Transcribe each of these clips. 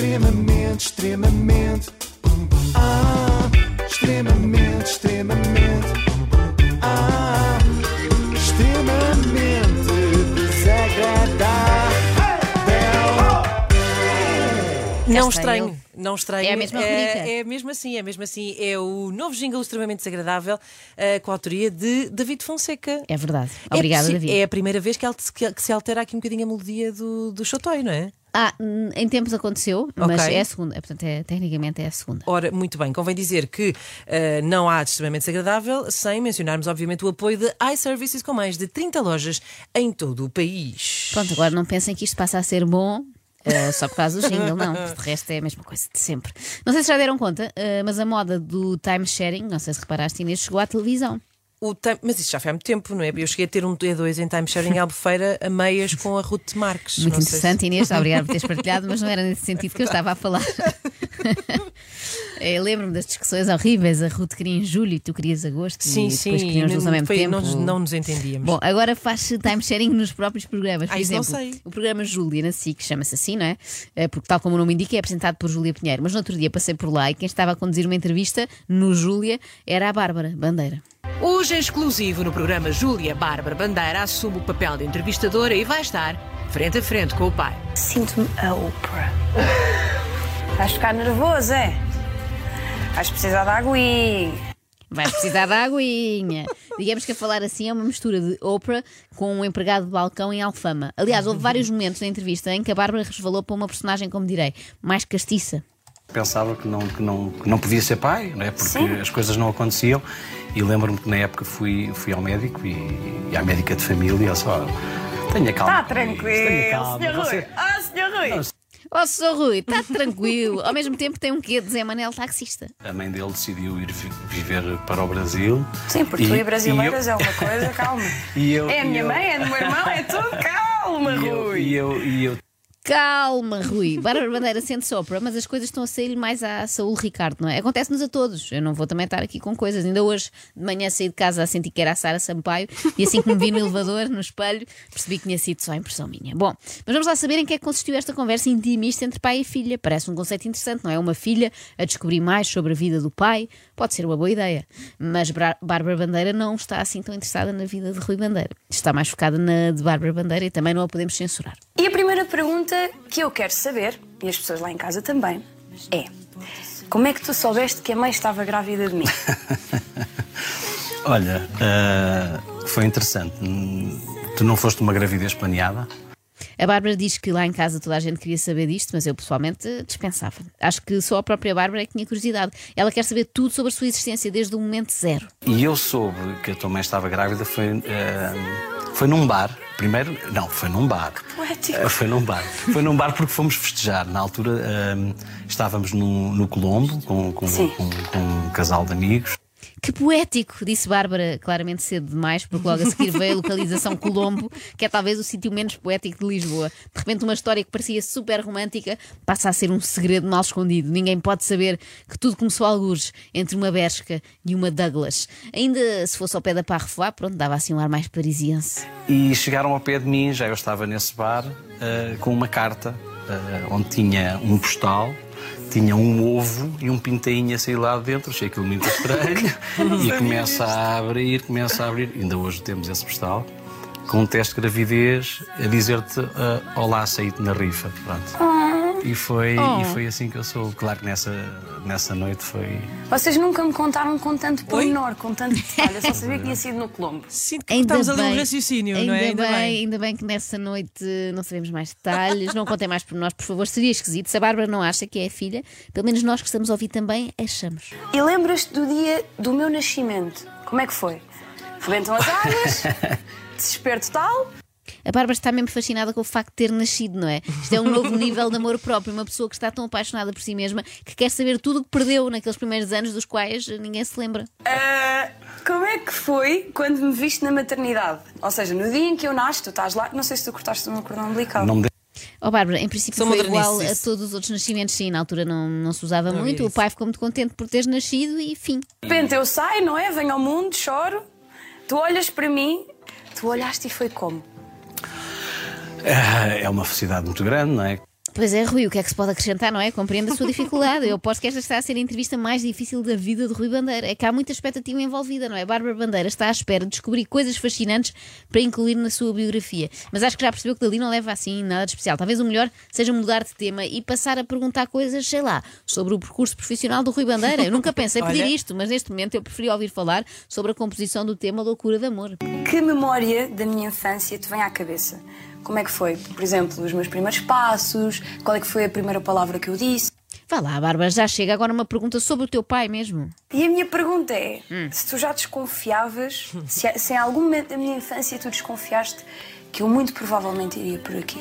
Extremamente, extremamente. Ah, extremamente, extremamente. Ah, extremamente desagradável. Não estranho, não estranho. É a mesma. É, é mesmo assim, é mesmo assim. É o novo jingle extremamente desagradável eh, com a autoria de David Fonseca. É verdade. É Obrigada, possi- David. É a primeira vez que, al- que- que se altera aqui um bocadinho a melodia do, do Chotói, não é? Ah, em tempos aconteceu, mas Ok. é a segunda. É, Portanto, é, tecnicamente é a segunda. Ora, muito bem, convém dizer que eh, não há de extremamente desagradável sem mencionarmos, obviamente, o apoio de iServices com mais de 30 lojas em todo o país. Pronto, agora não pensem que isto passa a ser bom. eh, só por causa do jingle, não. De resto é a mesma coisa de sempre. Não sei se já deram conta, eh, mas a moda do time sharing, não sei se reparaste, Inês, chegou à televisão. Time- Mas isso já foi há muito tempo, não é? Eu cheguei a ter um T2 em timesharing em Albufeira a meias com a Ruth Marques. Muito sei se- interessante, Inês, obrigada por teres partilhado, mas não era nesse sentido que eu estava a falar. Eh, Lembro-me das discussões horríveis. A Ruth queria em julho e tu querias agosto. Sim, e sim, queríamos não, ao mesmo foi- tempo. não, nos- não nos entendíamos. Bom, agora faz timesharing nos próprios programas. Por Ah, isso não exemplo, sei. o programa Júlia na SIC chama-se assim, não é? Eh, Porque, tal como o nome indica, é apresentado por Júlia Pinheiro. Mas no outro dia passei por lá e quem estava a conduzir uma entrevista no Júlia era a Bárbara Bandeira. Hoje, em exclusivo no programa Júlia Bárbara Bandeira assume o papel de entrevistadora e vai estar frente a frente com o pai. Sinto-me a Oprah. Vais ficar nervoso, é? Vais precisar de aguinha. Vai precisar de aguinha. Digamos que a falar assim é uma mistura de Oprah com um empregado de balcão em Alfama. Aliás, houve vários momentos na entrevista em que a Bárbara resvalou para uma personagem, como direi, mais castiça. Pensava que não, que não, que não podia ser pai, não é? porque Sim. as coisas não aconteciam. E lembro-me que na época fui, fui ao médico e, e à médica de família, só tenha calma. Está isso, tenha tranquilo, calma, senhor Rui. você- Ah, senhor Rui. Oh, Sr. Rui, está tranquilo. Ao mesmo tempo tem um quê de Zé Manel taxista. A mãe dele decidiu ir vi- viver para o Brasil. Sim, porque tu e eu- brasileiras é uma coisa, calma. e eu- é a e minha eu- mãe, é do meu irmão, é tudo calma, E eu, Rui. e eu, e eu Calma, Rui. Bárbara Bandeira sente sopra, mas as coisas estão a sair mais à Saúl Ricardo, não é? Acontece-nos a todos. Eu não vou também estar aqui com coisas. Ainda hoje, de manhã, saí de casa a sentir que era a Sara Sampaio e assim que me vi no elevador, no espelho, percebi que tinha sido só impressão minha. Bom, mas vamos lá saber em que é que consistiu esta conversa intimista entre pai e filha. Parece um conceito interessante, não é? Uma filha a descobrir mais sobre a vida do pai pode ser uma boa ideia. Mas Bárbara Bandeira não está assim tão interessada na vida de Rui Bandeira. Está mais focada na de Bárbara Bandeira e também não a podemos censurar. E primeira pergunta que eu quero saber, e as pessoas lá em casa também, é: como é que tu soubeste que a mãe estava grávida de mim? Olha, ah, foi interessante. Tu não foste uma gravidez planeada? A Bárbara diz que lá em casa toda a gente queria saber disto, mas eu pessoalmente dispensava. Acho que só a própria Bárbara é que tinha curiosidade. Ela quer saber tudo sobre a sua existência desde o momento zero. E eu soube que a tua mãe estava grávida foi, ah, foi num bar. Primeiro, não, foi num bar. poético. Foi num bar. Foi num bar porque fomos festejar. Na altura ah, estávamos no, no Colombo com, com, com- com um casal de amigos. Que poético, disse Bárbara, claramente cedo demais, porque logo a seguir veio a localização Colombo, que é talvez o sítio menos poético de Lisboa. De repente, uma história que parecia super romântica passa a ser um segredo mal escondido. Ninguém pode saber que tudo começou a algures entre uma Bershka e uma Douglas. Ainda se fosse ao pé da Parrefoy, pronto, dava assim um ar mais parisiense. E chegaram ao pé de mim, já eu estava nesse bar, ah, com uma carta ah, onde tinha um postal, tinha um ovo e um pintainho a sair lá de dentro. Achei aquilo muito estranho. e começa a abrir, começa a abrir. Ainda hoje temos esse postal. Com um teste de gravidez a dizer-te ah, Olá, saí-te na rifa. Pronto. E foi, e foi assim que eu sou. Claro que nessa, nessa noite foi. Vocês nunca me contaram com tanto pormenor, com tanto detalhe. Eu só sabia que tinha sido no Colombo. Sinto que Ainda estamos ali bem, um raciocínio, ainda não é? bem, ainda bem que nessa noite não sabemos mais detalhes, não contem mais por nós, por favor. Seria esquisito. Se a Bárbara não acha que é a filha, pelo menos nós que estamos a ouvir também achamos. E lembras-te do dia do meu nascimento? Como é que foi? Rebentam as águas? Desespero total? A Bárbara está mesmo fascinada com o facto de ter nascido, não é? Isto é um novo nível de amor próprio. Uma pessoa que está tão apaixonada por si mesma que quer saber tudo o que perdeu naqueles primeiros anos dos quais ninguém se lembra. Ah, como é que foi quando me viste na maternidade? Ou seja, no dia em que eu nasci, tu estás lá, não sei se tu cortaste o meu cordão umbilical. Não me Oh, Bárbara, em princípio São foi igual a todos os outros nascimentos, sim. Na altura não, não se usava Não muito. havia O pai ficou muito contente por teres nascido e fim. De repente eu saio, não é? Venho ao mundo, choro. Tu olhas para mim, tu olhaste e foi como? Ah, É uma felicidade muito grande, não é? Pois é, Rui, o que é que se pode acrescentar, não é? Compreendo a sua dificuldade. Eu aposto que esta está a ser a entrevista mais difícil da vida de Rui Bandeira. É que há muita expectativa envolvida, não é? Bárbara Bandeira está à espera de descobrir coisas fascinantes para incluir na sua biografia. Mas acho que já percebeu que dali não leva assim nada de especial. Talvez o melhor seja mudar de tema e passar a perguntar coisas, sei lá, sobre o percurso profissional do Rui Bandeira. Eu nunca pensei pedir Olha. isto, mas neste momento eu preferi ouvir falar sobre a composição do tema Loucura de Amor. Que memória da minha infância te vem à cabeça? Como é que foi? Por exemplo, os meus primeiros passos? Qual é que foi a primeira palavra que eu disse? Vá lá, Bárbara, já chega agora uma pergunta sobre o teu pai mesmo. E a minha pergunta é: se tu já desconfiavas, se, se em algum momento da minha infância tu desconfiaste que eu muito provavelmente iria por aqui?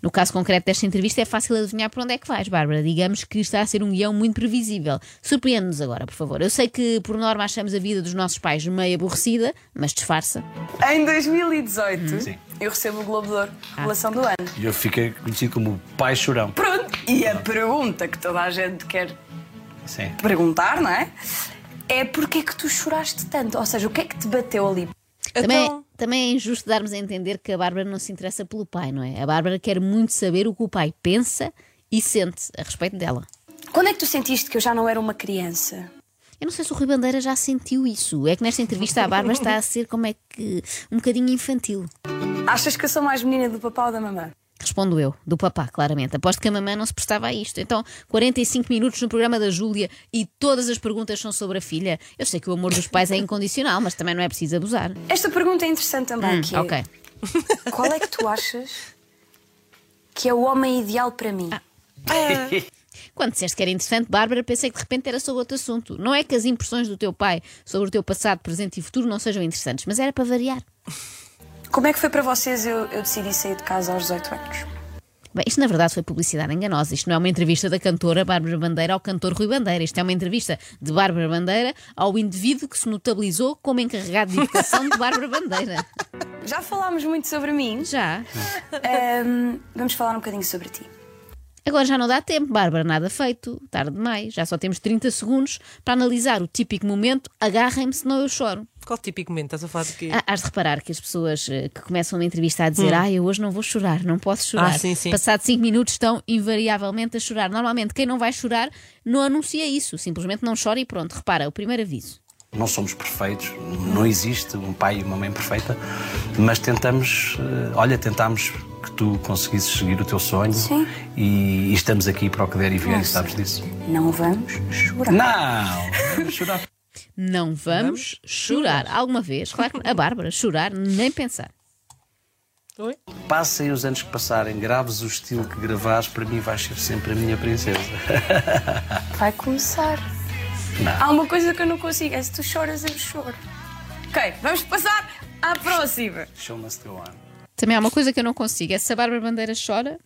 No caso concreto desta entrevista, é fácil adivinhar para onde é que vais, Bárbara. Digamos que está a ser um guião muito previsível. Surpreende-nos agora, por favor. Eu sei que, por norma, achamos a vida dos nossos pais meio aborrecida, mas disfarça. Em 2018, eu recebo o Globo de Ouro, Relação do Ano. E eu fiquei conhecido como o pai chorão. Pronto, e a pergunta que toda a gente quer Sim. perguntar, não é? É porque é que tu choraste tanto? Ou seja, o que é que te bateu ali? Também, Então, também é injusto darmos a entender que a Bárbara não se interessa pelo pai, não é? A Bárbara quer muito saber o que o pai pensa e sente a respeito dela. Quando é que tu sentiste que eu já não era uma criança? Eu não sei se o Rui Bandeira já sentiu isso. É que nesta entrevista a Bárbara está a ser como é que um bocadinho infantil. Achas que eu sou mais menina do papá ou da mamã? Respondo eu, do papá, claramente. Aposto que a mamãe não se prestava a isto. Então, 45 minutos no programa da Júlia e todas as perguntas são sobre a filha. Eu sei que o amor dos pais é incondicional, mas também não é preciso abusar. Esta pergunta é interessante também, que é, Ok. qual é que tu achas que é o homem ideal para mim? Quando disseste que era interessante, Bárbara, pensei que de repente era sobre outro assunto. Não é que as impressões do teu pai sobre o teu passado, presente e futuro não sejam interessantes, mas era para variar. Como é que foi para vocês eu, eu decidi sair de casa aos 18 anos? Bem, isto na verdade foi publicidade enganosa. Isto não é uma entrevista da cantora Bárbara Bandeira ao cantor Rui Bandeira. Isto é uma entrevista de Bárbara Bandeira ao indivíduo que se notabilizou como encarregado de educação de Bárbara Bandeira. Já falámos muito sobre mim. Já. Ahm, vamos falar um bocadinho sobre ti. Agora já não dá tempo, Bárbara, nada feito. Tarde demais. Já só temos 30 segundos para analisar o típico momento. Agarrem-me, senão eu choro. qual típico momento? Estás a falar de quê? Ah, Hás de reparar que as pessoas eh, que começam uma entrevista a dizer Ah, eu hoje não vou chorar, não posso chorar. Ah, sim, sim. Passado 5 minutos estão invariavelmente a chorar. Normalmente quem não vai chorar não anuncia isso, simplesmente não chora e pronto. Repara, o primeiro aviso. Não somos perfeitos, não existe um pai e uma mãe perfeita, mas tentamos, eh, olha, tentamos que tu conseguisses seguir o teu sonho Sim. E, e estamos aqui para o que der e vier, e sabes disso. Não vamos chorar. Não! Vamos chorar. Não vamos, chorar. Alguma vez, claro, que- a Bárbara, chorar, nem pensar. Oi? Passem os anos que passarem, graves o estilo que gravares, para mim vais ser sempre a minha princesa. Vai começar. Não. Há uma coisa que eu não consigo, é se tu choras, eu choro. Ok, vamos passar à próxima. Show must go on. Também há uma coisa que eu não consigo, é se a Bárbara Bandeira chora,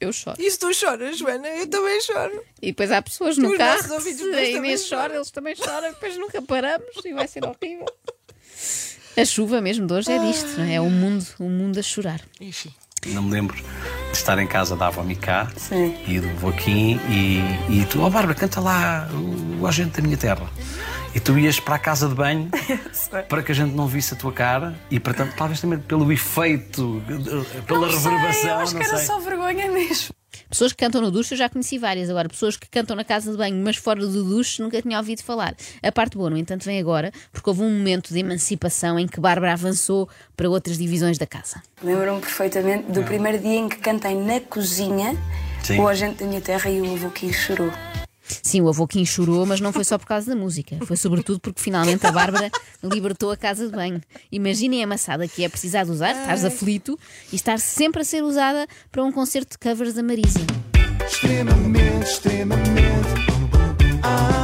eu choro. E se tu choras, Joana? Eu também choro. E depois há pessoas no Os carro, ouvintes se a Inês também chora, choram. eles também choram, depois nunca paramos e vai ser horrível. A chuva mesmo de hoje é disto, não é? É o mundo, o mundo a chorar. Ixi. Não me lembro de estar em casa da avó Micá Sim. e do Voquim e, e tu, ó Bárbara, canta lá o, o Agente da Minha Terra. E tu ias para a casa de banho para que a gente não visse a tua cara e, portanto, talvez também pelo efeito, pela Não sei, reverberação. eu acho não que era sei. só vergonha mesmo. Pessoas que cantam no duche eu já conheci várias, agora pessoas que cantam na casa de banho, mas fora do duche nunca tinha ouvido falar. A parte boa, no entanto, vem agora, porque houve um momento de emancipação em que Bárbara avançou para outras divisões da casa. Lembro-me perfeitamente do primeiro dia em que cantei na cozinha Sim. o Agente da Minha Terra e o avô que chorou. Sim, o avô Kim chorou, mas não foi só por causa da música. Foi sobretudo porque finalmente a Bárbara libertou a casa de banho. Imaginem a amassada que é precisar de usar, estás aflito, e estar sempre a ser usada para um concerto de covers da Marisa. Extremamente, extremamente. Ah,